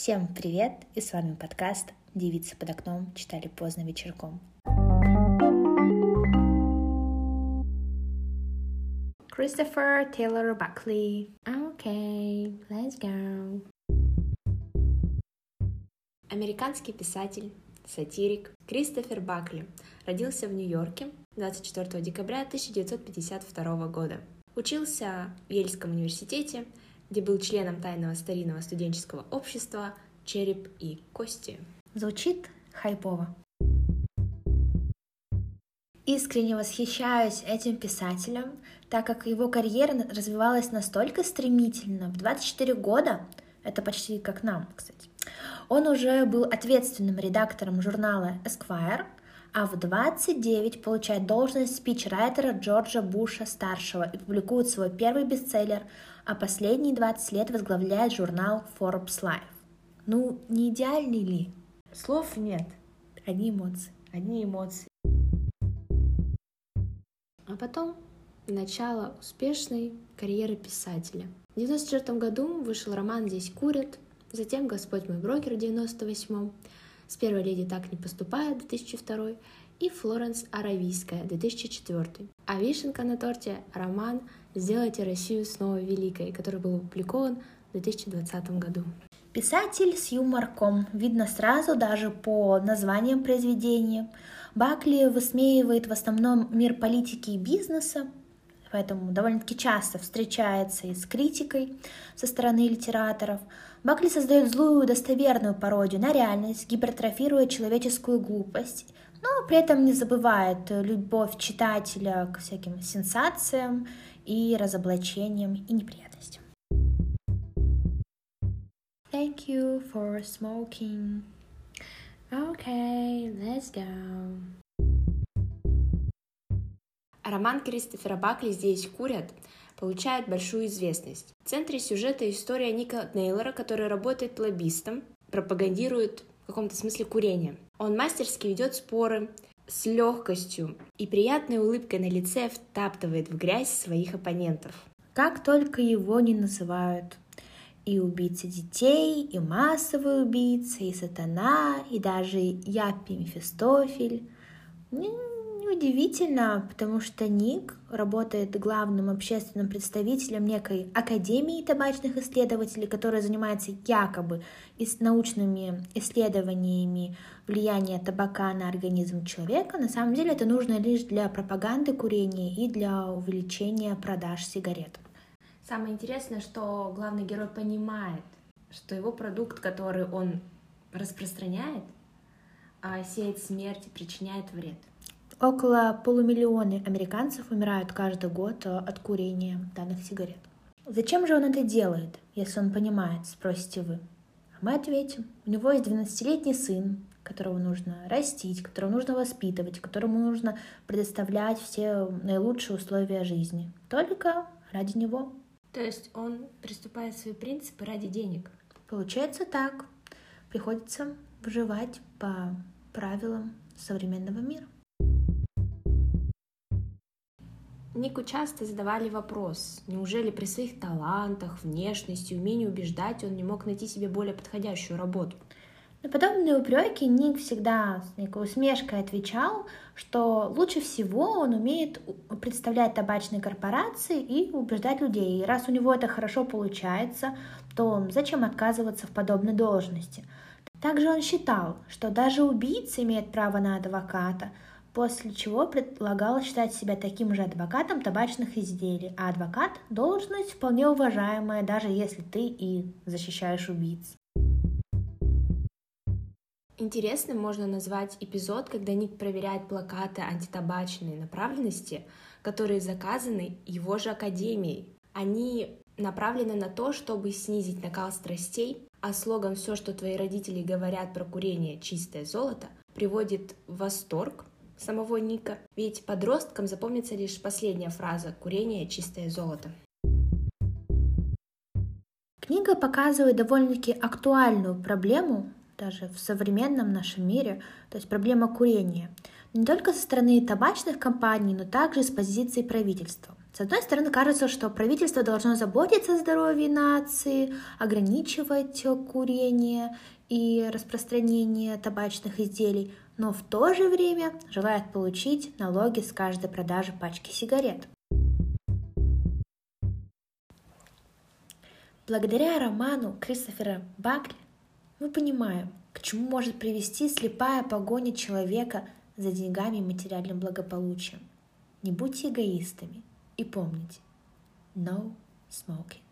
Всем привет! И с вами подкаст «Девицы под окном» читали поздно вечерком. Тейлор Бакли. Окей, okay, let's go. Американский писатель, сатирик Кристофер Бакли родился в Нью-Йорке 24 декабря 1952 года. Учился в Ельском университете, где был членом тайного старинного студенческого общества «Череп и кости». Звучит хайпово. Искренне восхищаюсь этим писателем, так как его карьера развивалась настолько стремительно. В 24 года, это почти как нам, кстати, он уже был ответственным редактором журнала Esquire, а в 29 получает должность спичрайтера Джорджа Буша старшего и публикует свой первый бестселлер, а последние 20 лет возглавляет журнал Forbes Life. Ну, не идеальный ли? Слов нет. Одни эмоции. Одни эмоции. А потом начало успешной карьеры писателя. В 1994 году вышел роман «Здесь курят», затем «Господь мой брокер» в 1998 с первой леди так не поступает 2002 и Флоренс Аравийская 2004. А вишенка на торте — роман «Сделайте Россию снова великой», который был опубликован в 2020 году. Писатель с юморком, видно сразу даже по названиям произведения. Бакли высмеивает в основном мир политики и бизнеса, поэтому довольно-таки часто встречается и с критикой со стороны литераторов. Бакли создает злую достоверную пародию на реальность, гипертрофируя человеческую глупость, но при этом не забывает любовь читателя к всяким сенсациям и разоблачениям и неприятностям. Thank you for smoking. Okay, let's go. Роман Кристофера Бакли «Здесь курят» получает большую известность. В центре сюжета история Ника Нейлора, который работает лоббистом, пропагандирует в каком-то смысле курение. Он мастерски ведет споры, с легкостью и приятной улыбкой на лице втаптывает в грязь своих оппонентов. Как только его не называют. И убийца детей, и массовый убийца, и сатана, и даже Япи Мефистофель. Неудивительно, потому что Ник работает главным общественным представителем некой Академии табачных исследователей, которая занимается якобы научными исследованиями влияния табака на организм человека. На самом деле это нужно лишь для пропаганды курения и для увеличения продаж сигарет. Самое интересное, что главный герой понимает, что его продукт, который он распространяет, а, сеет смерть и причиняет вред. Около полумиллиона американцев умирают каждый год э, от курения данных сигарет. Зачем же он это делает, если он понимает, спросите вы? А мы ответим, у него есть 12-летний сын, которого нужно растить, которого нужно воспитывать, которому нужно предоставлять все наилучшие условия жизни. Только ради него. То есть он приступает свои принципы ради денег? Получается так. Приходится выживать по правилам современного мира. Нику часто задавали вопрос, неужели при своих талантах, внешности, умении убеждать он не мог найти себе более подходящую работу? На подобные упреки Ник всегда с некой усмешкой отвечал, что лучше всего он умеет представлять табачные корпорации и убеждать людей. И раз у него это хорошо получается, то зачем отказываться в подобной должности? Также он считал, что даже убийца имеет право на адвоката – после чего предлагал считать себя таким же адвокатом табачных изделий, а адвокат – должность вполне уважаемая, даже если ты и защищаешь убийц. Интересным можно назвать эпизод, когда Ник проверяет плакаты антитабачной направленности, которые заказаны его же академией. Они направлены на то, чтобы снизить накал страстей, а слоган «Все, что твои родители говорят про курение – чистое золото» приводит в восторг самого Ника, ведь подросткам запомнится лишь последняя фраза «курение – чистое золото». Книга показывает довольно-таки актуальную проблему даже в современном нашем мире, то есть проблема курения. Не только со стороны табачных компаний, но также с позиции правительства. С одной стороны, кажется, что правительство должно заботиться о здоровье нации, ограничивать курение и распространение табачных изделий, но в то же время желает получить налоги с каждой продажи пачки сигарет. Благодаря роману Кристофера Бакли мы понимаем, к чему может привести слепая погоня человека за деньгами и материальным благополучием. Не будьте эгоистами и помните, no smoking.